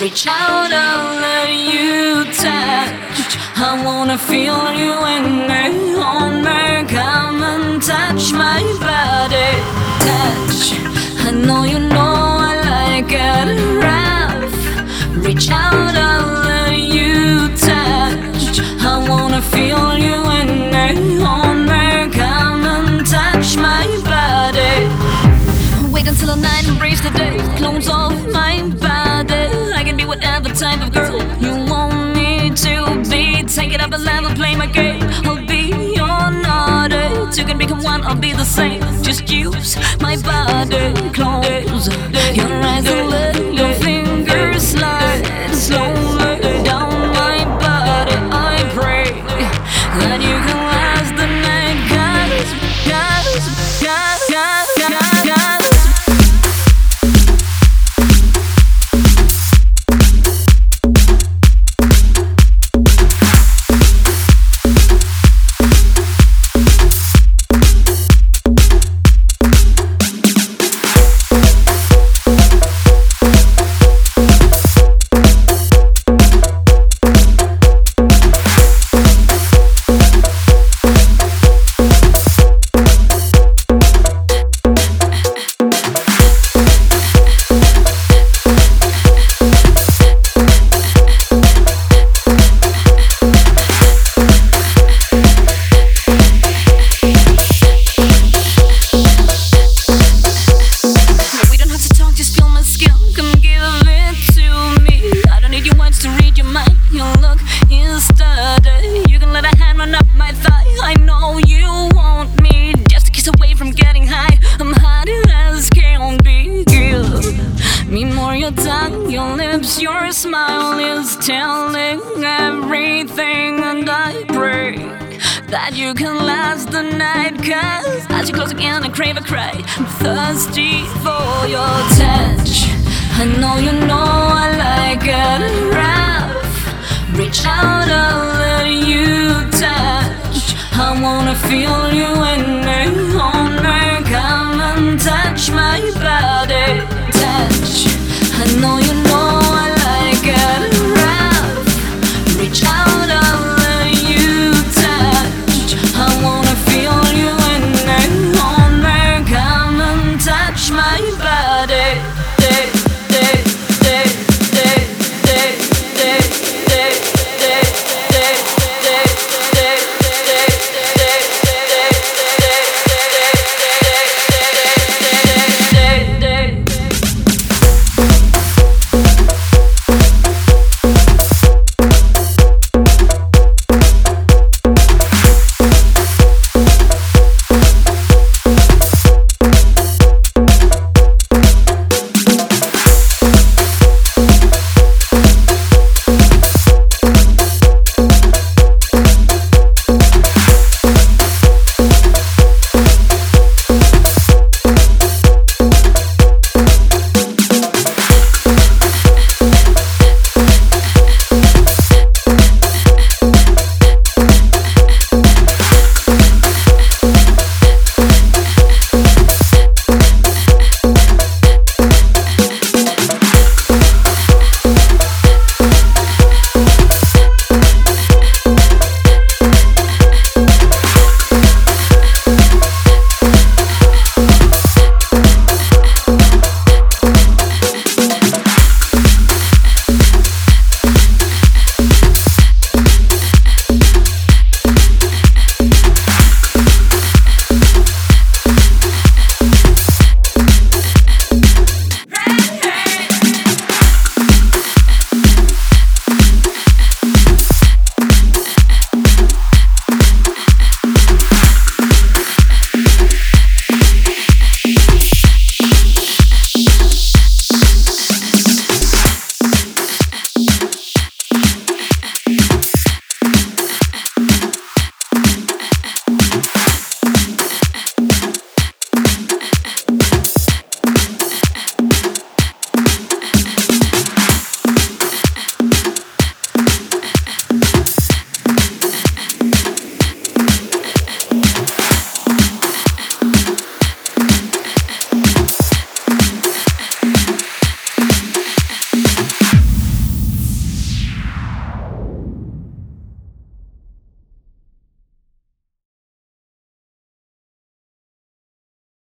Reach out, I'll let you touch. I wanna feel you in me, on me. Come and touch my body. Touch. I know you know I like it rough. Reach out, I'll let you touch. I wanna feel you in me, on me. Come and touch my body. Wait until the night, and embrace the day. Close off my body. Type of girl you want me to be. Take it up a level, play my game. I'll be your naughty. Two can become one, I'll be the same. Just use my body. Close your eyes and let your everything, and I pray that you can last the night. Cause as you close again, I crave a cry. I'm thirsty for your touch. I know you know I like it rough. Reach out and let you touch. I wanna feel you in on corner. Come and touch my body.